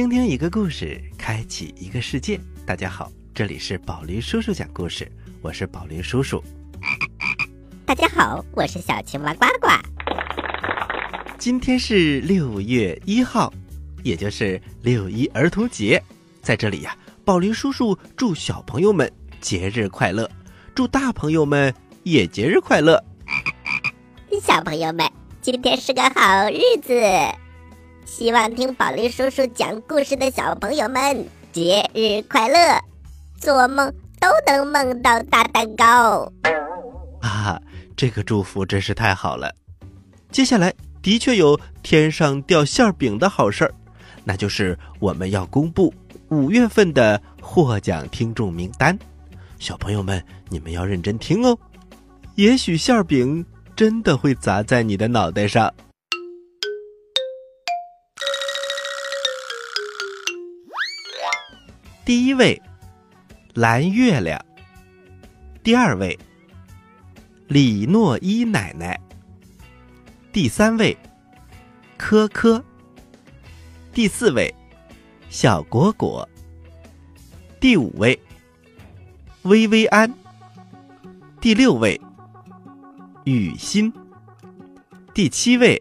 倾听一个故事，开启一个世界。大家好，这里是宝林叔叔讲故事，我是宝林叔叔。大家好，我是小青蛙呱呱。今天是六月一号，也就是六一儿童节，在这里呀，宝林叔叔祝小朋友们节日快乐，祝大朋友们也节日快乐。小朋友们，今天是个好日子。希望听宝林叔叔讲故事的小朋友们节日快乐，做梦都能梦到大蛋糕。啊，这个祝福真是太好了！接下来的确有天上掉馅饼的好事儿，那就是我们要公布五月份的获奖听众名单。小朋友们，你们要认真听哦，也许馅饼真的会砸在你的脑袋上。第一位，蓝月亮。第二位，李诺伊奶奶。第三位，科科。第四位，小果果。第五位，薇薇安。第六位，雨欣。第七位，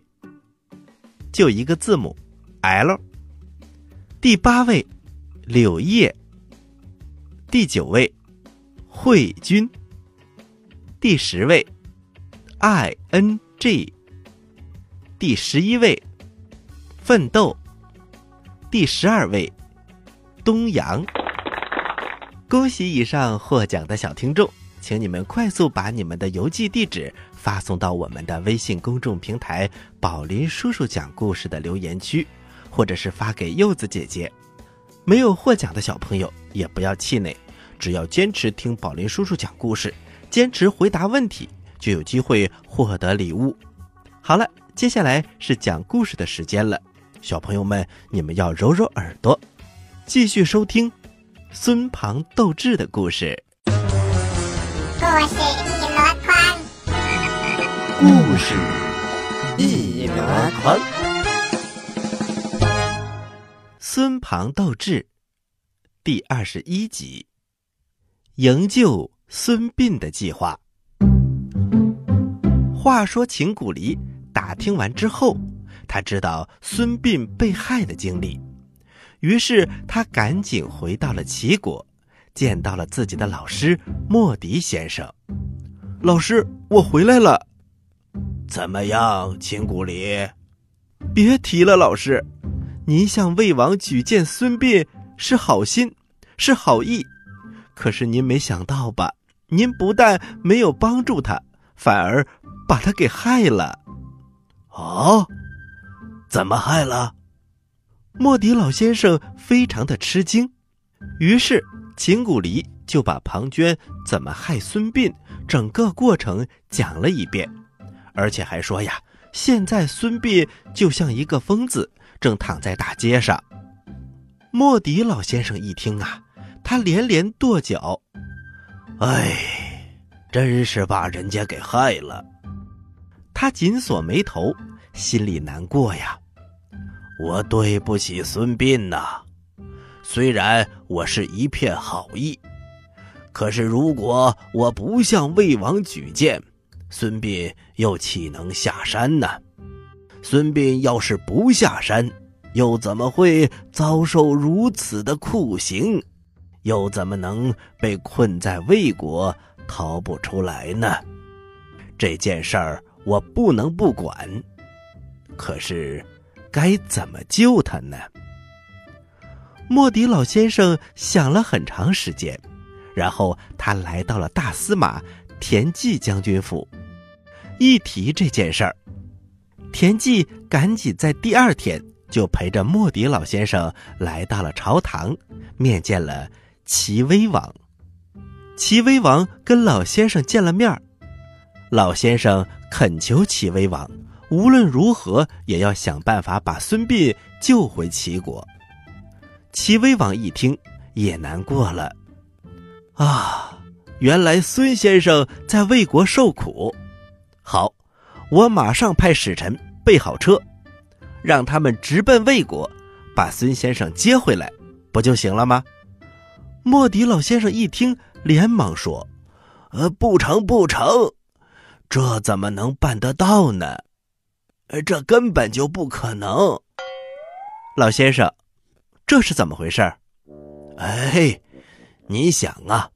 就一个字母，L。第八位。柳叶，第九位，慧君。第十位，I N G。第十一位，奋斗。第十二位，东阳。恭喜以上获奖的小听众，请你们快速把你们的邮寄地址发送到我们的微信公众平台“宝林叔叔讲故事”的留言区，或者是发给柚子姐姐。没有获奖的小朋友也不要气馁，只要坚持听宝林叔叔讲故事，坚持回答问题，就有机会获得礼物。好了，接下来是讲故事的时间了，小朋友们，你们要揉揉耳朵，继续收听孙庞斗智的故事。故事一箩筐，故事一箩筐。孙庞斗智，第二十一集，营救孙膑的计划。话说秦古离打听完之后，他知道孙膑被害的经历，于是他赶紧回到了齐国，见到了自己的老师莫迪先生。老师，我回来了。怎么样，秦古离？别提了，老师。您向魏王举荐孙膑是好心，是好意，可是您没想到吧？您不但没有帮助他，反而把他给害了。哦，怎么害了？莫迪老先生非常的吃惊，于是秦古离就把庞涓怎么害孙膑整个过程讲了一遍，而且还说呀，现在孙膑就像一个疯子。正躺在大街上，莫迪老先生一听啊，他连连跺脚：“哎，真是把人家给害了。”他紧锁眉头，心里难过呀。我对不起孙膑呐，虽然我是一片好意，可是如果我不向魏王举荐，孙膑又岂能下山呢？孙膑要是不下山，又怎么会遭受如此的酷刑？又怎么能被困在魏国逃不出来呢？这件事儿我不能不管，可是该怎么救他呢？莫迪老先生想了很长时间，然后他来到了大司马田忌将军府，一提这件事儿。田忌赶紧在第二天就陪着莫迪老先生来到了朝堂，面见了齐威王。齐威王跟老先生见了面老先生恳求齐威王，无论如何也要想办法把孙膑救回齐国。齐威王一听也难过了，啊，原来孙先生在魏国受苦，好。我马上派使臣备好车，让他们直奔魏国，把孙先生接回来，不就行了吗？莫迪老先生一听，连忙说：“呃，不成，不成，这怎么能办得到呢？呃，这根本就不可能。”老先生，这是怎么回事？哎，你想啊，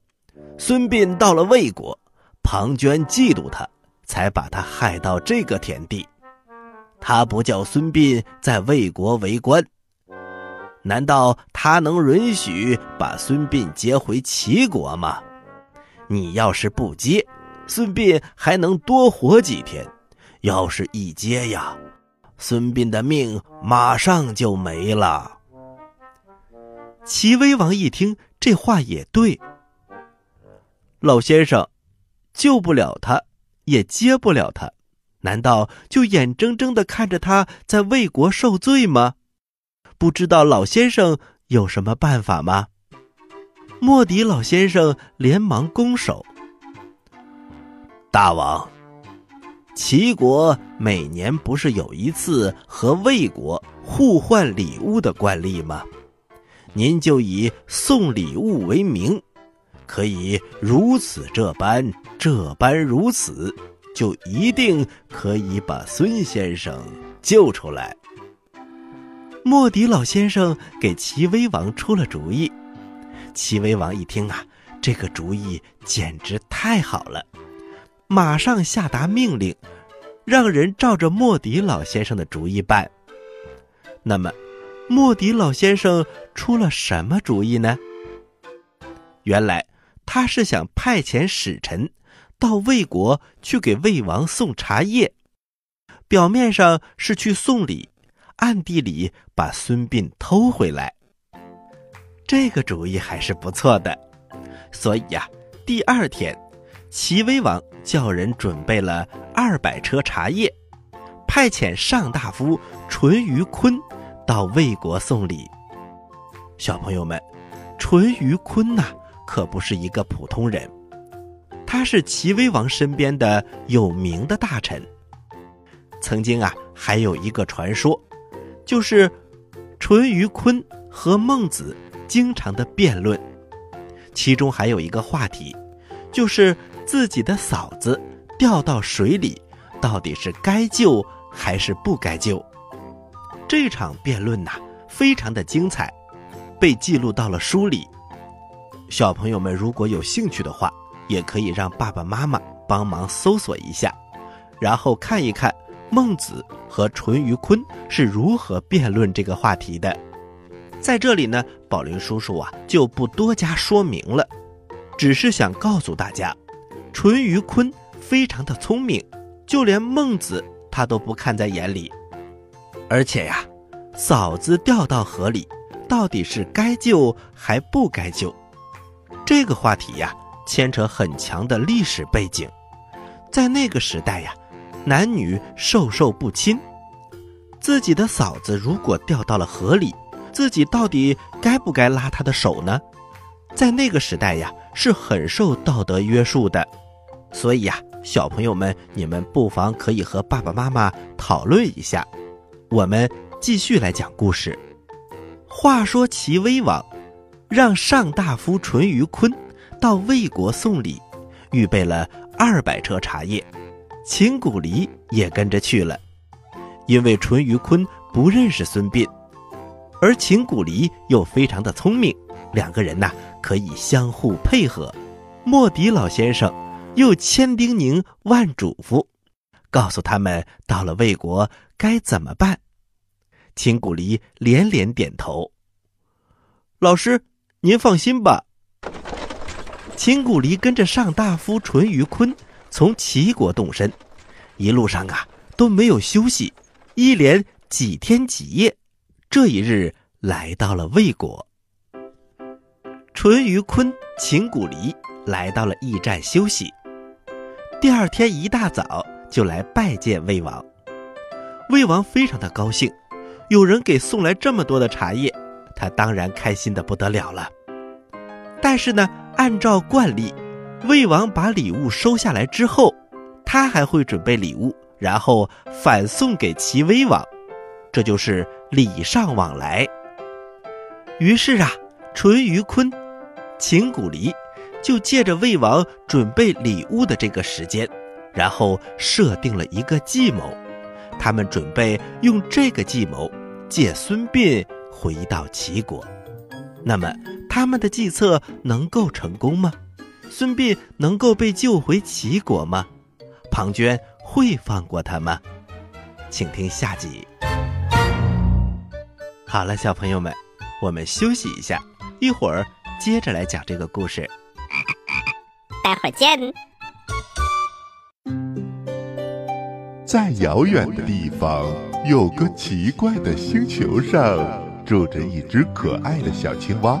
孙膑到了魏国，庞涓嫉妒他，才把他害到这个田地。他不叫孙膑在魏国为官。难道他能允许把孙膑接回齐国吗？你要是不接，孙膑还能多活几天；要是一接呀，孙膑的命马上就没了。齐威王一听这话也对，老先生救不了他，也接不了他，难道就眼睁睁的看着他在魏国受罪吗？不知道老先生有什么办法吗？莫迪老先生连忙拱手：“大王，齐国每年不是有一次和魏国互换礼物的惯例吗？您就以送礼物为名，可以如此这般，这般如此，就一定可以把孙先生救出来。”莫迪老先生给齐威王出了主意，齐威王一听啊，这个主意简直太好了，马上下达命令，让人照着莫迪老先生的主意办。那么，莫迪老先生出了什么主意呢？原来他是想派遣使臣到魏国去给魏王送茶叶，表面上是去送礼。暗地里把孙膑偷回来，这个主意还是不错的。所以呀，第二天，齐威王叫人准备了二百车茶叶，派遣上大夫淳于髡到魏国送礼。小朋友们，淳于髡呐，可不是一个普通人，他是齐威王身边的有名的大臣。曾经啊，还有一个传说。就是淳于髡和孟子经常的辩论，其中还有一个话题，就是自己的嫂子掉到水里，到底是该救还是不该救？这场辩论呐，非常的精彩，被记录到了书里。小朋友们如果有兴趣的话，也可以让爸爸妈妈帮忙搜索一下，然后看一看孟子。和淳于髡是如何辩论这个话题的？在这里呢，宝林叔叔啊就不多加说明了，只是想告诉大家，淳于髡非常的聪明，就连孟子他都不看在眼里。而且呀，嫂子掉到河里，到底是该救还不该救？这个话题呀，牵扯很强的历史背景，在那个时代呀。男女授受不亲，自己的嫂子如果掉到了河里，自己到底该不该拉她的手呢？在那个时代呀，是很受道德约束的。所以呀，小朋友们，你们不妨可以和爸爸妈妈讨论一下。我们继续来讲故事。话说齐威王让上大夫淳于髡到魏国送礼，预备了二百车茶叶。秦古离也跟着去了，因为淳于髡不认识孙膑，而秦古离又非常的聪明，两个人呐可以相互配合。莫迪老先生又千叮咛万嘱咐，告诉他们到了魏国该怎么办。秦古离连连点头。老师，您放心吧。秦古离跟着上大夫淳于髡。从齐国动身，一路上啊都没有休息，一连几天几夜。这一日来到了魏国，淳于髡、秦古离来到了驿站休息。第二天一大早就来拜见魏王，魏王非常的高兴，有人给送来这么多的茶叶，他当然开心的不得了了。但是呢，按照惯例。魏王把礼物收下来之后，他还会准备礼物，然后反送给齐威王，这就是礼尚往来。于是啊，淳于髡、秦古离就借着魏王准备礼物的这个时间，然后设定了一个计谋。他们准备用这个计谋借孙膑回到齐国。那么，他们的计策能够成功吗？孙膑能够被救回齐国吗？庞涓会放过他吗？请听下集。好了，小朋友们，我们休息一下，一会儿接着来讲这个故事。待会儿见。在遥远的地方，有个奇怪的星球上，住着一只可爱的小青蛙。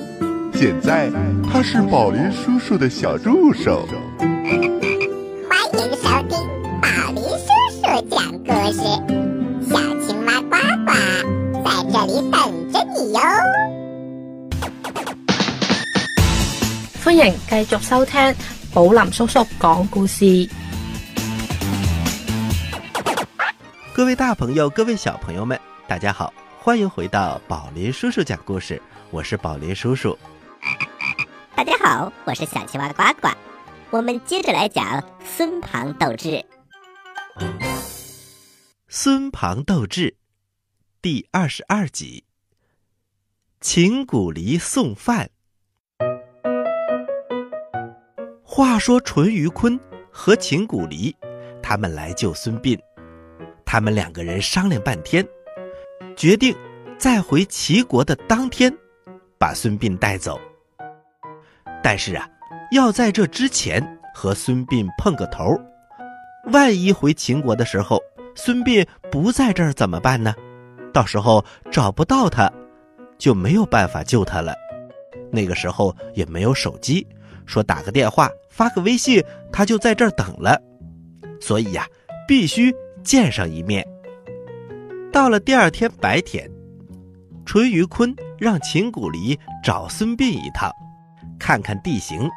现在他是宝林叔叔的小助手。欢迎收听宝林叔叔讲故事，小青蛙呱呱在这里等着你哟。欢迎继续收聽寶林叔叔講故事。各位大朋友，各位小朋友们，大家好，欢迎回到宝林叔叔讲故事，我是宝林叔叔。大家好，我是小青蛙呱呱。我们接着来讲孙庞斗智。孙庞斗智第二十二集。秦古离送饭。话说淳于髡和秦古离，他们来救孙膑。他们两个人商量半天，决定在回齐国的当天，把孙膑带走。但是啊，要在这之前和孙膑碰个头。万一回秦国的时候，孙膑不在这儿怎么办呢？到时候找不到他，就没有办法救他了。那个时候也没有手机，说打个电话、发个微信，他就在这儿等了。所以呀，必须见上一面。到了第二天白天，淳于髡让秦古离找孙膑一趟，看看地形。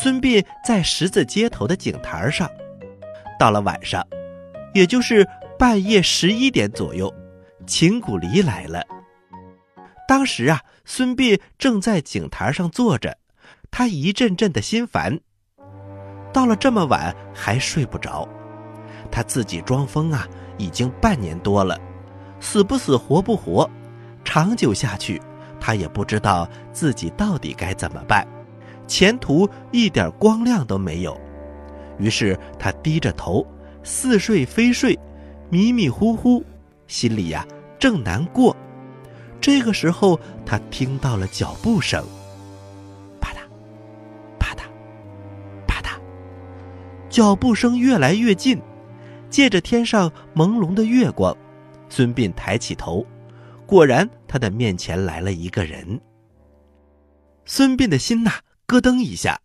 孙膑在十字街头的井台上。到了晚上，也就是半夜十一点左右，秦古离来了。当时啊，孙膑正在井台上坐着，他一阵阵的心烦。到了这么晚还睡不着，他自己装疯啊，已经半年多了，死不死活不活，长久下去，他也不知道自己到底该怎么办，前途一点光亮都没有。于是他低着头，似睡非睡，迷迷糊糊，心里呀正难过。这个时候，他听到了脚步声，啪嗒，啪嗒，啪嗒，脚步声越来越近。借着天上朦胧的月光，孙膑抬起头，果然他的面前来了一个人。孙膑的心呐咯噔一下，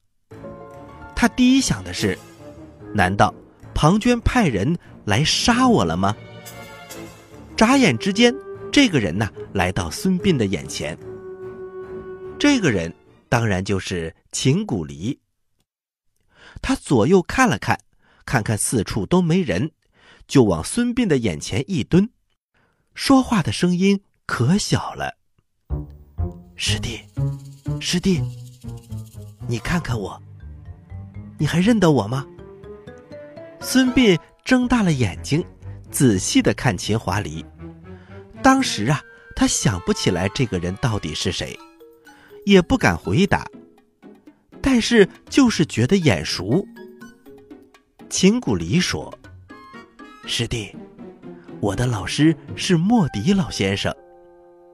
他第一想的是。难道庞涓派人来杀我了吗？眨眼之间，这个人呢来到孙膑的眼前。这个人当然就是秦古离。他左右看了看，看看四处都没人，就往孙膑的眼前一蹲，说话的声音可小了：“师弟，师弟，你看看我，你还认得我吗？”孙膑睁大了眼睛，仔细的看秦华黎。当时啊，他想不起来这个人到底是谁，也不敢回答，但是就是觉得眼熟。秦古离说：“师弟，我的老师是莫迪老先生，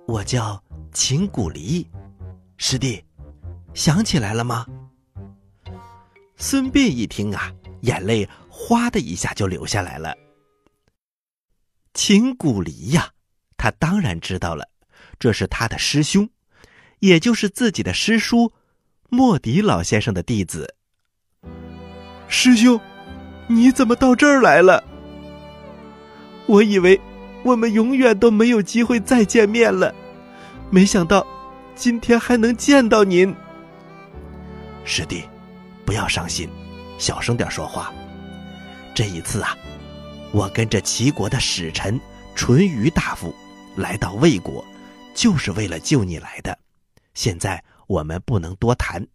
我叫秦古离。师弟，想起来了吗？”孙膑一听啊，眼泪。哗的一下就流下来了。秦古离呀，他当然知道了，这是他的师兄，也就是自己的师叔莫迪老先生的弟子。师兄，你怎么到这儿来了？我以为我们永远都没有机会再见面了，没想到今天还能见到您。师弟，不要伤心，小声点说话。这一次啊，我跟着齐国的使臣淳于大夫来到魏国，就是为了救你来的。现在我们不能多谈，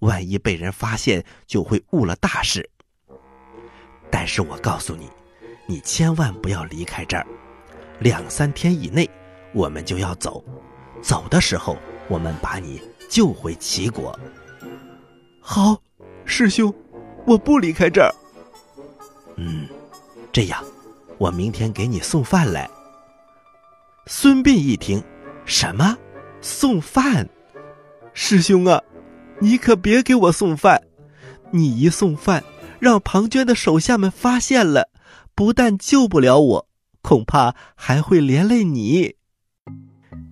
万一被人发现，就会误了大事。但是我告诉你，你千万不要离开这儿，两三天以内我们就要走。走的时候，我们把你救回齐国。好，师兄，我不离开这儿。嗯，这样，我明天给你送饭来。孙膑一听，什么？送饭？师兄啊，你可别给我送饭！你一送饭，让庞涓的手下们发现了，不但救不了我，恐怕还会连累你。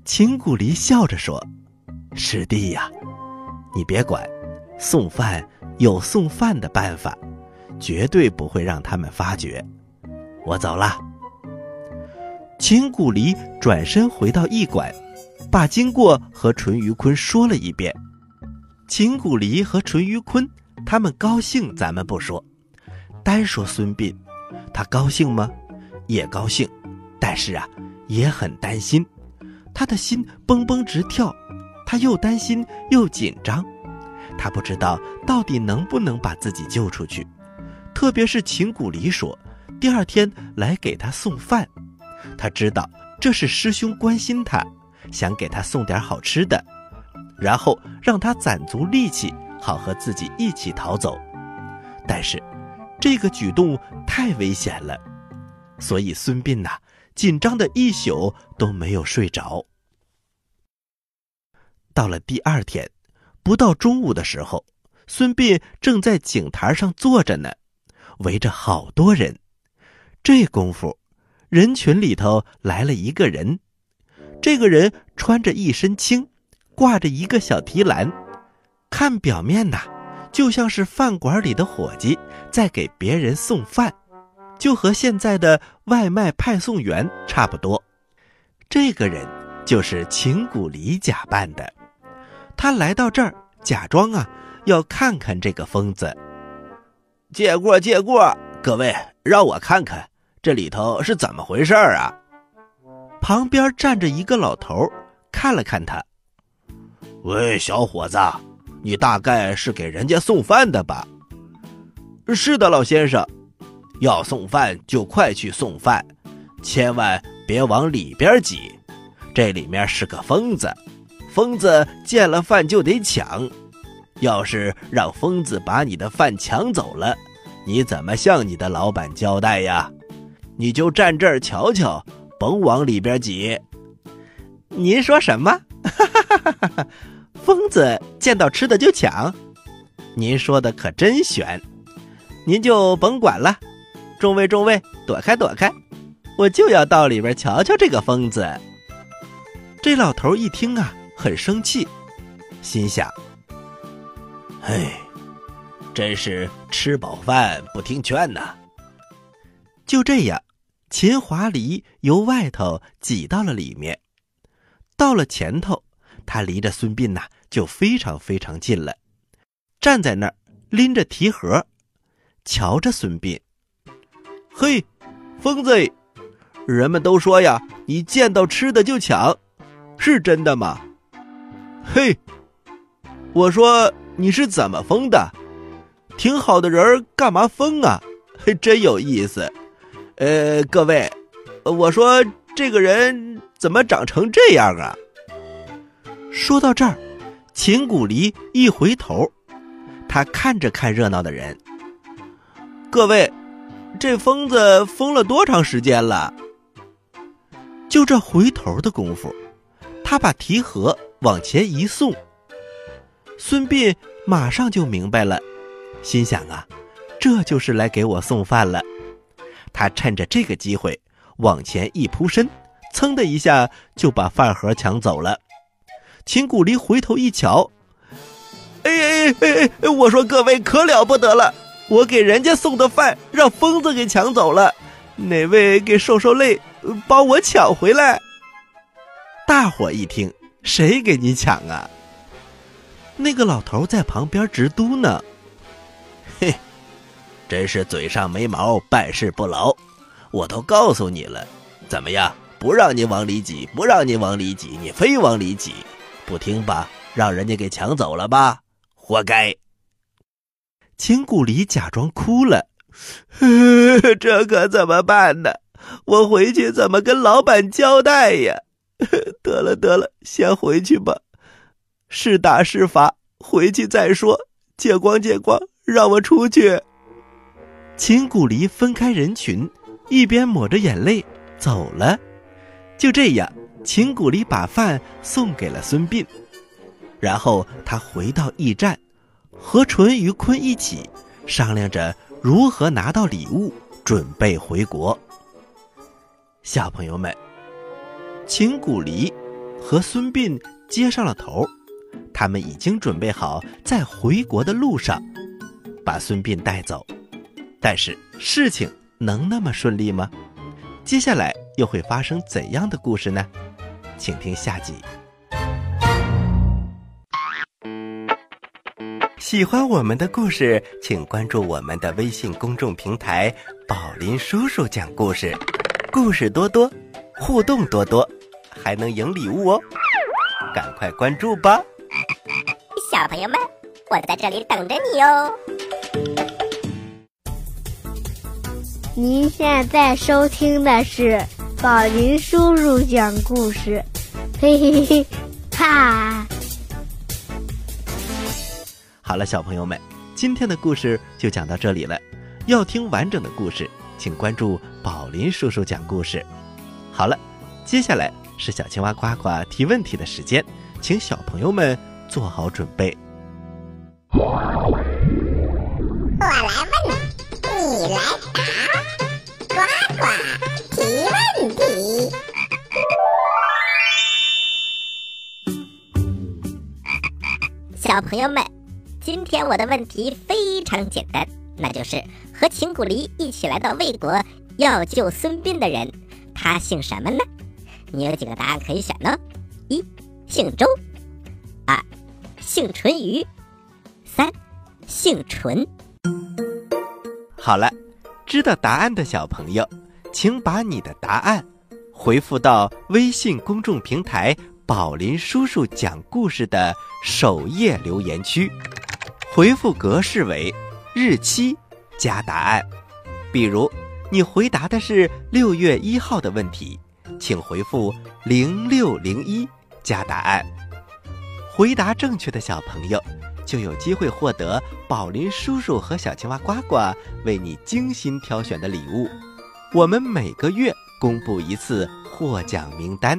秦古离笑着说：“师弟呀，你别管，送饭有送饭的办法。”绝对不会让他们发觉。我走了。秦古离转身回到驿馆，把经过和淳于髡说了一遍。秦古离和淳于髡他们高兴，咱们不说，单说孙膑，他高兴吗？也高兴，但是啊，也很担心，他的心蹦蹦直跳，他又担心又紧张，他不知道到底能不能把自己救出去。特别是秦古离说，第二天来给他送饭，他知道这是师兄关心他，想给他送点好吃的，然后让他攒足力气，好和自己一起逃走。但是，这个举动太危险了，所以孙膑呐，紧张的一宿都没有睡着。到了第二天，不到中午的时候，孙膑正在井台上坐着呢。围着好多人，这功夫，人群里头来了一个人。这个人穿着一身青，挂着一个小提篮，看表面呐，就像是饭馆里的伙计在给别人送饭，就和现在的外卖派送员差不多。这个人就是秦古离假扮的，他来到这儿，假装啊要看看这个疯子。借过，借过，各位，让我看看这里头是怎么回事儿啊！旁边站着一个老头，看了看他。喂，小伙子，你大概是给人家送饭的吧？是的，老先生。要送饭就快去送饭，千万别往里边挤。这里面是个疯子，疯子见了饭就得抢。要是让疯子把你的饭抢走了，你怎么向你的老板交代呀？你就站这儿瞧瞧，甭往里边挤。您说什么？疯子见到吃的就抢？您说的可真悬！您就甭管了，众位众位，躲开躲开，我就要到里边瞧瞧这个疯子。这老头一听啊，很生气，心想。哎，真是吃饱饭不听劝呐！就这样，秦华离由外头挤到了里面，到了前头，他离着孙膑呐就非常非常近了，站在那儿拎着提盒，瞧着孙膑。嘿，疯子，人们都说呀，你见到吃的就抢，是真的吗？嘿，我说。你是怎么疯的？挺好的人干嘛疯啊？嘿真有意思。呃，各位，我说这个人怎么长成这样啊？说到这儿，秦古离一回头，他看着看热闹的人。各位，这疯子疯了多长时间了？就这回头的功夫，他把提盒往前一送。孙膑马上就明白了，心想啊，这就是来给我送饭了。他趁着这个机会往前一扑身，噌的一下就把饭盒抢走了。秦古离回头一瞧，哎哎哎哎！我说各位可了不得了，我给人家送的饭让疯子给抢走了，哪位给受受累，帮我抢回来？大伙一听，谁给你抢啊？那个老头在旁边直嘟囔：“嘿，真是嘴上没毛，办事不牢。我都告诉你了，怎么样？不让你往里挤，不让你往里挤，你非往里挤，不听吧？让人家给抢走了吧？活该！”秦古离假装哭了：“ 这可怎么办呢？我回去怎么跟老板交代呀？得了得了，先回去吧。”是打是罚，回去再说。借光借光，让我出去。秦古离分开人群，一边抹着眼泪走了。就这样，秦古离把饭送给了孙膑，然后他回到驿站，和淳于髡一起商量着如何拿到礼物，准备回国。小朋友们，秦古离和孙膑接上了头。他们已经准备好在回国的路上，把孙膑带走。但是事情能那么顺利吗？接下来又会发生怎样的故事呢？请听下集。喜欢我们的故事，请关注我们的微信公众平台“宝林叔叔讲故事”，故事多多，互动多多，还能赢礼物哦！赶快关注吧！小朋友们，我在这里等着你哦。您现在收听的是宝林叔叔讲故事，嘿嘿嘿，哈！好了，小朋友们，今天的故事就讲到这里了。要听完整的故事，请关注宝林叔叔讲故事。好了，接下来是小青蛙呱呱提问题的时间，请小朋友们。做好准备。我来问，你你来答，呱呱提问题。小朋友们，今天我的问题非常简单，那就是和秦古离一起来到魏国要救孙膑的人，他姓什么呢？你有几个答案可以选呢？一，姓周。二。姓淳于，三，姓淳。好了，知道答案的小朋友，请把你的答案回复到微信公众平台“宝林叔叔讲故事”的首页留言区，回复格式为日期加答案。比如，你回答的是六月一号的问题，请回复零六零一加答案。回答正确的小朋友，就有机会获得宝林叔叔和小青蛙呱呱为你精心挑选的礼物。我们每个月公布一次获奖名单，